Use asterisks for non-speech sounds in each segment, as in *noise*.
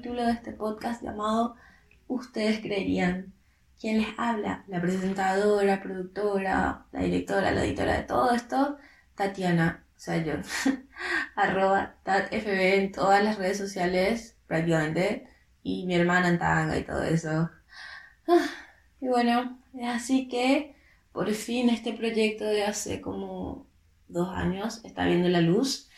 capítulo de este podcast llamado Ustedes creerían. ¿Quién les habla? La presentadora, productora, la directora, la editora de todo esto, Tatiana, o sea yo, arroba tatfb en todas las redes sociales prácticamente, y mi hermana en tanga y todo eso. Ah, y bueno, así que por fin este proyecto de hace como dos años está viendo la luz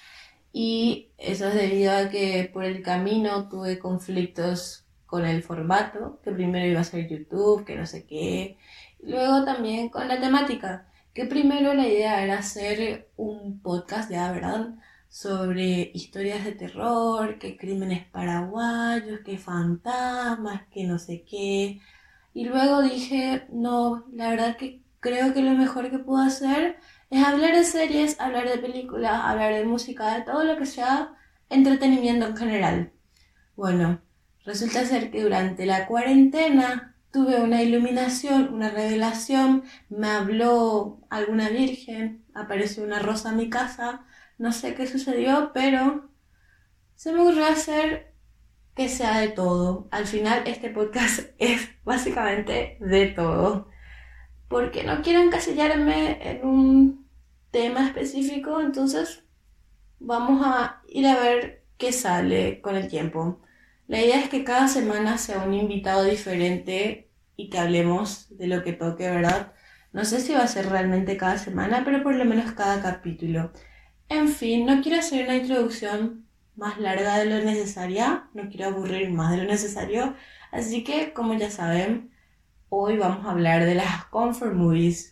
y eso es debido a que por el camino tuve conflictos con el formato, que primero iba a ser YouTube, que no sé qué, luego también con la temática, que primero la idea era hacer un podcast, ya verdad, sobre historias de terror, que crímenes paraguayos, que fantasmas, que no sé qué. Y luego dije, no, la verdad que creo que lo mejor que puedo hacer es hablar de series, hablar de películas, hablar de música, de todo lo que sea entretenimiento en general. Bueno, resulta ser que durante la cuarentena tuve una iluminación, una revelación, me habló alguna virgen, apareció una rosa en mi casa, no sé qué sucedió, pero se me ocurrió hacer que sea de todo. Al final este podcast *laughs* es básicamente de todo. Porque no quiero encasillarme en un tema específico, entonces vamos a ir a ver qué sale con el tiempo. La idea es que cada semana sea un invitado diferente y que hablemos de lo que toque, ¿verdad? No sé si va a ser realmente cada semana, pero por lo menos cada capítulo. En fin, no quiero hacer una introducción más larga de lo necesaria, no quiero aburrir más de lo necesario, así que como ya saben, hoy vamos a hablar de las comfort movies,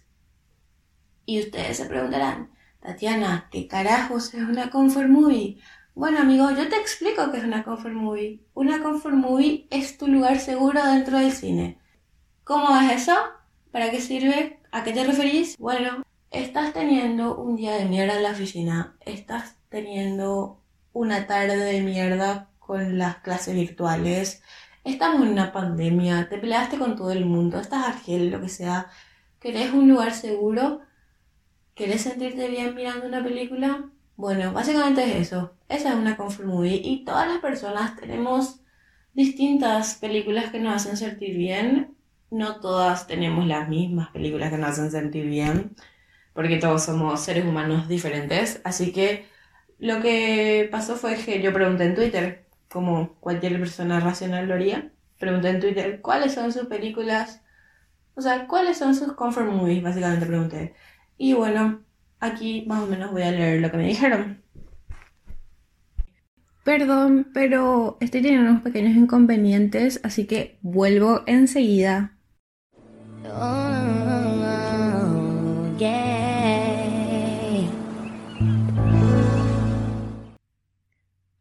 y ustedes se preguntarán, Tatiana, ¿qué carajos es una comfort movie? Bueno, amigo, yo te explico qué es una comfort movie. Una comfort movie es tu lugar seguro dentro del cine. ¿Cómo es eso? ¿Para qué sirve? ¿A qué te referís? Bueno, estás teniendo un día de mierda en la oficina, estás teniendo una tarde de mierda con las clases virtuales, estamos en una pandemia, te peleaste con todo el mundo, estás argel, lo que sea, querés un lugar seguro ¿Querés sentirte bien mirando una película? Bueno, básicamente es eso. Esa es una comfort movie y todas las personas tenemos distintas películas que nos hacen sentir bien. No todas tenemos las mismas películas que nos hacen sentir bien, porque todos somos seres humanos diferentes. Así que lo que pasó fue que yo pregunté en Twitter, como cualquier persona racional lo haría, pregunté en Twitter cuáles son sus películas, o sea, cuáles son sus comfort movies, básicamente pregunté. Y bueno, aquí más o menos voy a leer lo que me dijeron. Perdón, pero estoy teniendo unos pequeños inconvenientes, así que vuelvo enseguida.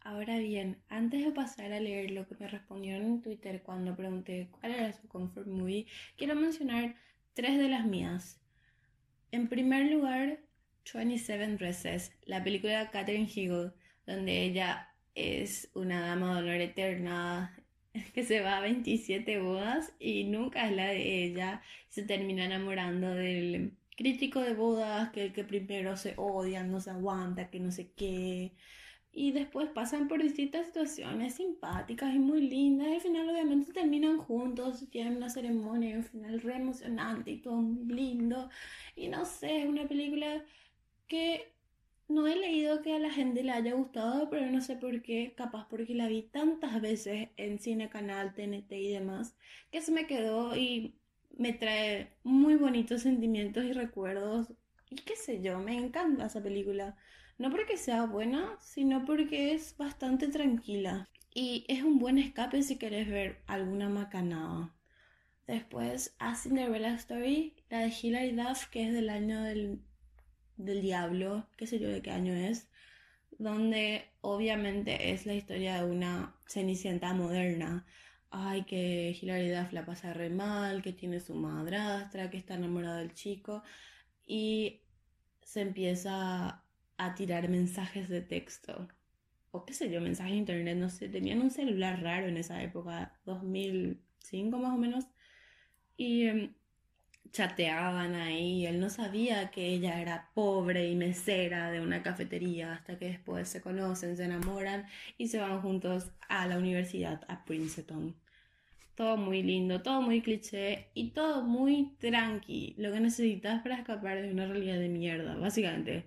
Ahora bien, antes de pasar a leer lo que me respondieron en Twitter cuando pregunté cuál era su comfort movie, quiero mencionar tres de las mías. En primer lugar, 27 Dresses, la película de Catherine Hegel, donde ella es una dama de honor eterna *laughs* que se va a 27 bodas y nunca es la de ella. Se termina enamorando del crítico de bodas, que el que primero se odia, no se aguanta, que no sé qué y después pasan por distintas situaciones simpáticas y muy lindas. Y al final, obviamente, terminan juntos, tienen una ceremonia un final re emocionante y todo muy lindo. Y no sé, es una película que no he leído que a la gente le haya gustado, pero no sé por qué. Capaz porque la vi tantas veces en Cine Canal, TNT y demás, que se me quedó y me trae muy bonitos sentimientos y recuerdos. Y qué sé yo, me encanta esa película. No porque sea buena, sino porque es bastante tranquila. Y es un buen escape si querés ver alguna macanada. Después, A Cinderella Story, la de Hilary Duff, que es del año del, del diablo, qué sé yo de qué año es, donde obviamente es la historia de una cenicienta moderna. Ay, que Hilary Duff la pasa re mal, que tiene su madrastra, que está enamorada del chico. Y se empieza a tirar mensajes de texto. O qué sé yo, mensajes de internet, no sé, tenían un celular raro en esa época, 2005 más o menos. Y em, chateaban ahí. Él no sabía que ella era pobre y mesera de una cafetería hasta que después se conocen, se enamoran y se van juntos a la universidad, a Princeton. Todo muy lindo, todo muy cliché y todo muy tranqui. Lo que necesitas para escapar de una realidad de mierda, básicamente.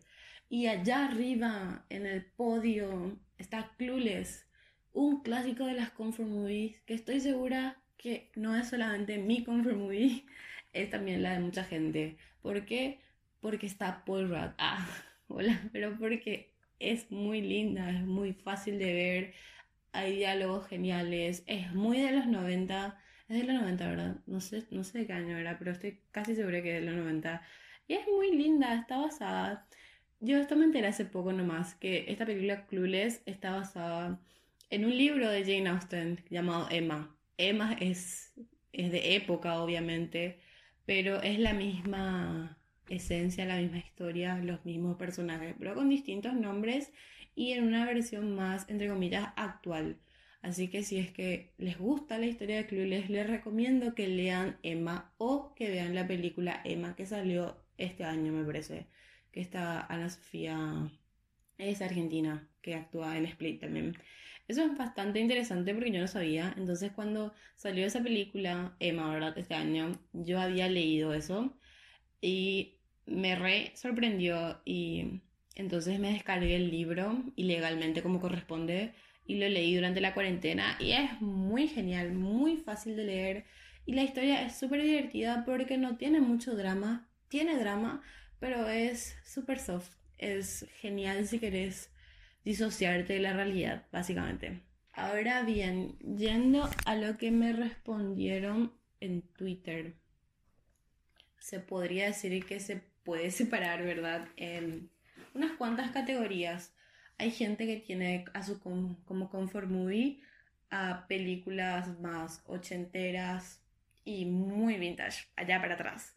Y allá arriba, en el podio, está Clueless, un clásico de las comfort movies que estoy segura que no es solamente mi comfort movie, *laughs* es también la de mucha gente. ¿Por qué? Porque está Paul Rudd. Ah, *laughs* hola, pero porque es muy linda, es muy fácil de ver, hay diálogos geniales, es muy de los 90, es de los 90, ¿verdad? No sé, no sé de qué año era, pero estoy casi segura que es de los 90. Y es muy linda, está basada. Yo esto me enteré hace poco nomás, que esta película Clueless está basada en un libro de Jane Austen llamado Emma. Emma es, es de época, obviamente, pero es la misma esencia, la misma historia, los mismos personajes, pero con distintos nombres y en una versión más, entre comillas, actual. Así que si es que les gusta la historia de Clueless, les recomiendo que lean Emma o que vean la película Emma que salió este año, me parece, que está Ana Sofía, es argentina, que actúa en Split también. Eso es bastante interesante porque yo no sabía. Entonces cuando salió esa película, Emma, ¿verdad? Este año, yo había leído eso y me re sorprendió y entonces me descargué el libro ilegalmente como corresponde y lo leí durante la cuarentena y es muy genial, muy fácil de leer y la historia es súper divertida porque no tiene mucho drama, tiene drama, pero es súper soft, es genial si querés disociarte de la realidad, básicamente. Ahora bien, yendo a lo que me respondieron en Twitter, se podría decir que se puede *laughs* separar, ¿verdad? En unas cuantas categorías. Hay gente que tiene a su como comfort movie a películas más ochenteras y muy vintage, allá para atrás.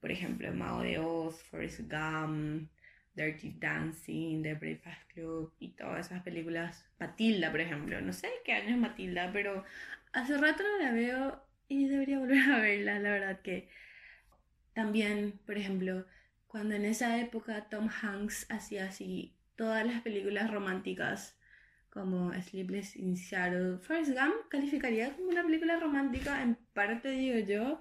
Por ejemplo, Mago de Oz, Forrest Gump, Dirty Dancing, The Breakfast Club y todas esas películas. Matilda, por ejemplo. No sé qué año es Matilda, pero hace rato no la veo y debería volver a verla. La verdad que también, por ejemplo, cuando en esa época Tom Hanks hacía así todas las películas románticas como Sleepless in Seattle. Forrest Gump calificaría como una película romántica, en parte digo yo.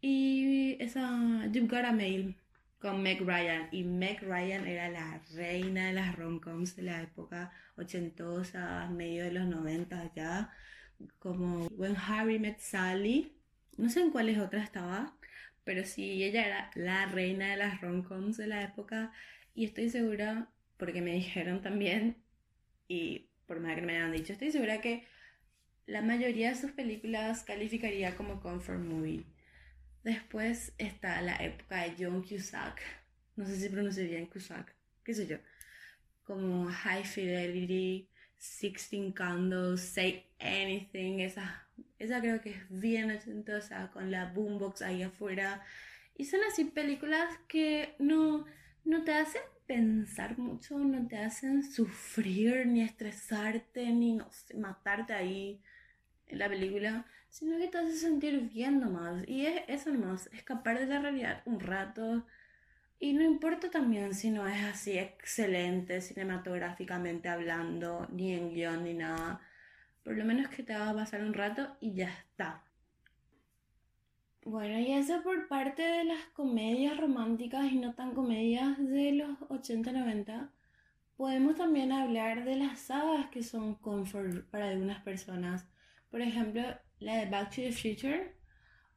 Y esa You've Got a Mail con Meg Ryan. Y Meg Ryan era la reina de las romcoms de la época ochentosa, medio de los 90 ya. Como When Harry Met Sally. No sé en cuáles otras estaba, pero sí, ella era la reina de las romcoms de la época. Y estoy segura, porque me dijeron también, y por más que me hayan dicho, estoy segura que la mayoría de sus películas calificaría como comfort movie. Después está la época de John Cusack. No sé si pronuncio bien Cusack. ¿Qué sé yo? Como High Fidelity, Sixteen Candles, Say Anything. Esa, esa creo que es bien ochentosa con la boombox ahí afuera. Y son así películas que no, no te hacen pensar mucho, no te hacen sufrir, ni estresarte, ni no sé, matarte ahí en la película, sino que te hace sentir bien nomás. Y es eso nomás, escapar de la realidad un rato. Y no importa también si no es así excelente cinematográficamente hablando, ni en guion, ni nada. Por lo menos que te va a pasar un rato y ya está. Bueno, y eso por parte de las comedias románticas y no tan comedias de los 80-90. Podemos también hablar de las sagas que son comfort para algunas personas. Por ejemplo, la de Back to the Future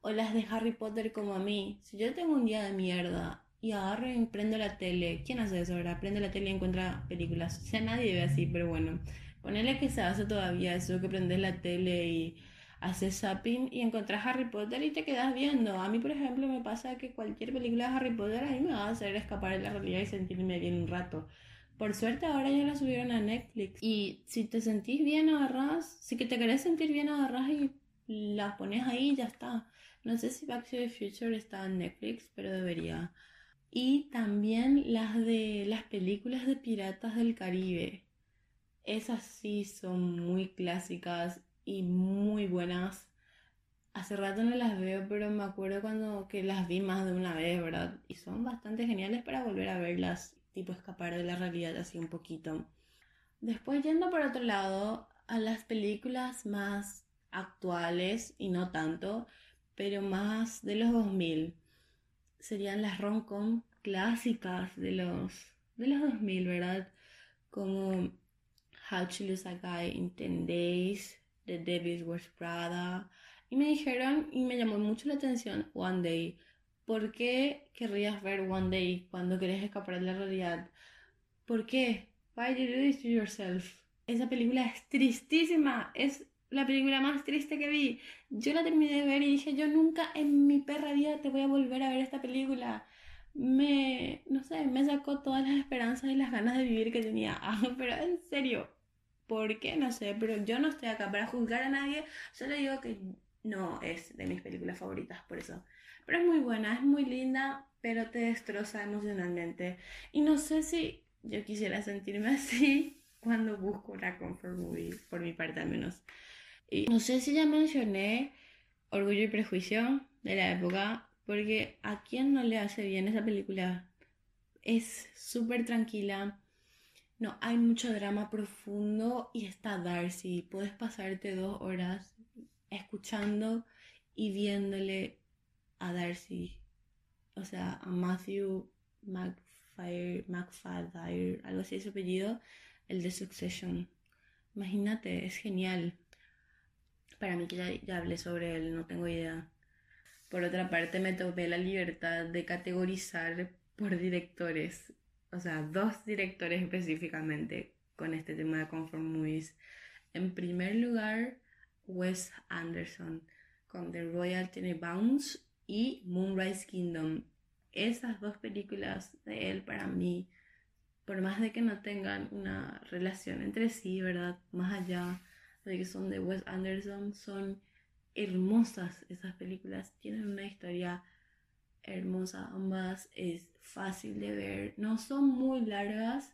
o las de Harry Potter como a mí. Si yo tengo un día de mierda y agarro y prendo la tele, ¿quién hace eso ahora? Prende la tele y encuentra películas. O sea, nadie ve así, pero bueno. Ponele que se hace todavía eso, que prendes la tele y haces zapping y encontrás Harry Potter y te quedas viendo. A mí, por ejemplo, me pasa que cualquier película de Harry Potter a mí me va a hacer escapar de la realidad y sentirme bien un rato. Por suerte ahora ya la subieron a Netflix. Y si te sentís bien, agarras. Si que te querés sentir bien, agarras y las pones ahí y ya está. No sé si Back to the Future está en Netflix, pero debería. Y también las de las películas de piratas del Caribe. Esas sí son muy clásicas y muy buenas. Hace rato no las veo, pero me acuerdo cuando que las vi más de una vez, ¿verdad? Y son bastante geniales para volver a verlas, tipo escapar de la realidad así un poquito. Después yendo por otro lado, a las películas más actuales y no tanto, pero más de los 2000. Serían las rom-com clásicas de los, de los 2000, ¿verdad? Como How to Lose a Guy in 10 Days, The Devil's Wears Prada. Y me dijeron, y me llamó mucho la atención, One Day. ¿Por qué querrías ver One Day cuando querés escapar de la realidad? ¿Por qué? Why did you do this to yourself? Esa película es tristísima, es la película más triste que vi. Yo la terminé de ver y dije, yo nunca en mi perra vida te voy a volver a ver esta película. Me, no sé, me sacó todas las esperanzas y las ganas de vivir que tenía. *laughs* Pero en serio, ¿por qué? No sé, pero yo no estoy acá para juzgar a nadie. Solo digo que no es de mis películas favoritas, por eso. Pero es muy buena, es muy linda, pero te destroza emocionalmente. Y no sé si yo quisiera sentirme *laughs* así cuando busco una comfort movie, por mi parte al menos. No sé si ya mencioné Orgullo y Prejuicio de la época, porque a quién no le hace bien esa película. Es súper tranquila. No hay mucho drama profundo y está Darcy. Puedes pasarte dos horas escuchando y viéndole a Darcy. O sea, a Matthew McFire, McFadyer, algo así es su apellido el de Succession. Imagínate, es genial. Para mí que ya, hablé sobre él, no tengo idea. Por otra parte, me tomé la libertad de categorizar por directores, o sea, dos directores específicamente con este tema de comfort movies. En primer lugar, Wes Anderson con The Royal Tenenbaums y Moonrise Kingdom. Esas dos películas de él para mí por más de que no tengan una relación entre sí, ¿verdad? Más allá de que son de Wes Anderson, son hermosas esas películas, tienen una historia hermosa, ambas es fácil de ver, no son muy largas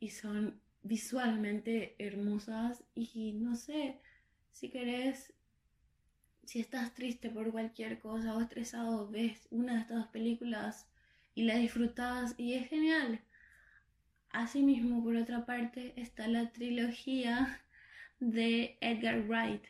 y son visualmente hermosas y no sé, si querés, si estás triste por cualquier cosa o estresado, ves una de estas películas y la disfrutas y es genial. Asimismo, por otra parte, está la trilogía de Edgar Wright,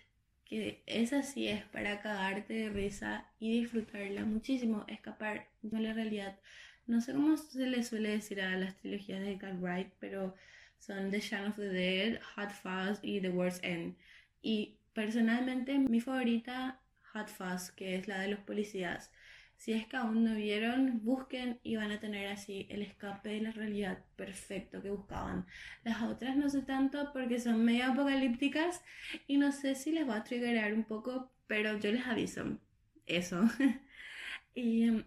que esa sí es para cagarte de risa y disfrutarla muchísimo, escapar de la realidad. No sé cómo se le suele decir a las trilogías de Edgar Wright, pero son The Shaun of the Dead, Hot Fuzz y The World's End. Y personalmente mi favorita, Hot Fuzz, que es la de los policías. Si es que aún no vieron, busquen y van a tener así el escape de la realidad perfecto que buscaban. Las otras no sé tanto porque son medio apocalípticas y no sé si les va a triggerar un poco, pero yo les aviso. Eso. *laughs* y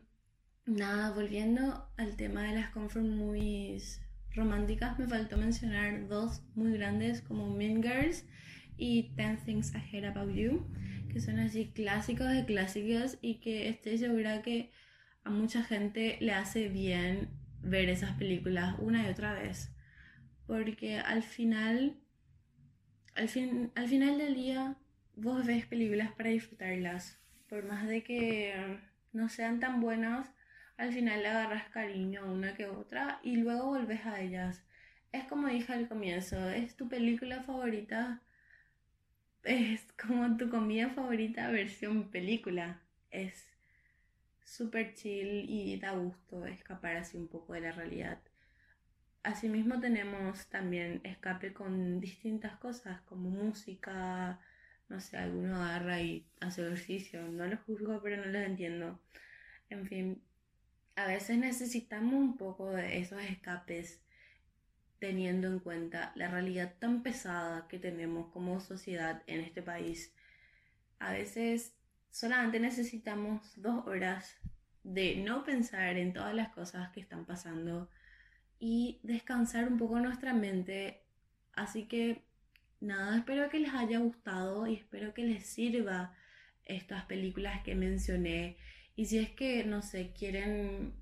nada, volviendo al tema de las comfort movies románticas, me faltó mencionar dos muy grandes como Mean Girls y Ten Things Hate About You, que son así clásicos de clásicos y que estoy segura que a mucha gente le hace bien ver esas películas una y otra vez. Porque al final, al, fin, al final del día, vos ves películas para disfrutarlas. Por más de que no sean tan buenas, al final le agarras cariño una que otra y luego volves a ellas. Es como dije al comienzo, es tu película favorita es como tu comida favorita versión película. Es súper chill y da gusto escapar así un poco de la realidad. Asimismo tenemos también escape con distintas cosas como música, no sé, alguno agarra y hace ejercicio, no lo juzgo pero no lo entiendo. En fin, a veces necesitamos un poco de esos escapes teniendo en cuenta la realidad tan pesada que tenemos como sociedad en este país. A veces solamente necesitamos dos horas de no pensar en todas las cosas que están pasando y descansar un poco nuestra mente. Así que nada, espero que les haya gustado y espero que les sirva estas películas que mencioné. Y si es que, no sé, quieren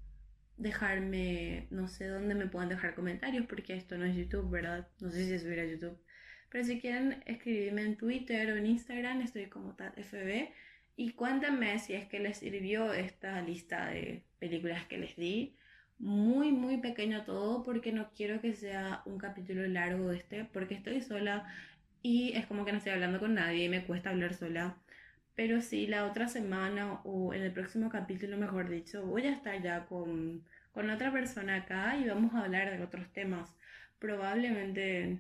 dejarme, no sé dónde me puedan dejar comentarios porque esto no es YouTube, ¿verdad? No sé si subir a YouTube. Pero si quieren escribirme en Twitter o en Instagram, estoy como TatFB Y cuéntenme si es que les sirvió esta lista de películas que les di. Muy, muy pequeño todo porque no quiero que sea un capítulo largo este porque estoy sola y es como que no estoy hablando con nadie y me cuesta hablar sola. Pero sí, la otra semana o en el próximo capítulo, mejor dicho, voy a estar ya con, con otra persona acá y vamos a hablar de otros temas. Probablemente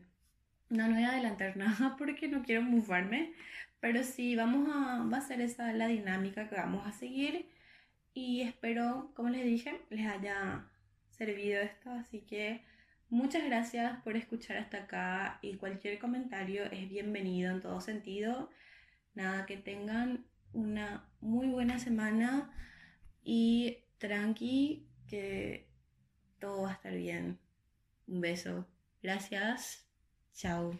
no, no voy a adelantar *laughs* nada porque no quiero mufarme, pero sí, vamos a, va a ser esa la dinámica que vamos a seguir y espero, como les dije, les haya servido esto, así que muchas gracias por escuchar hasta acá y cualquier comentario es bienvenido en todo sentido. Nada, que tengan una muy buena semana y tranqui, que todo va a estar bien. Un beso. Gracias. Chao.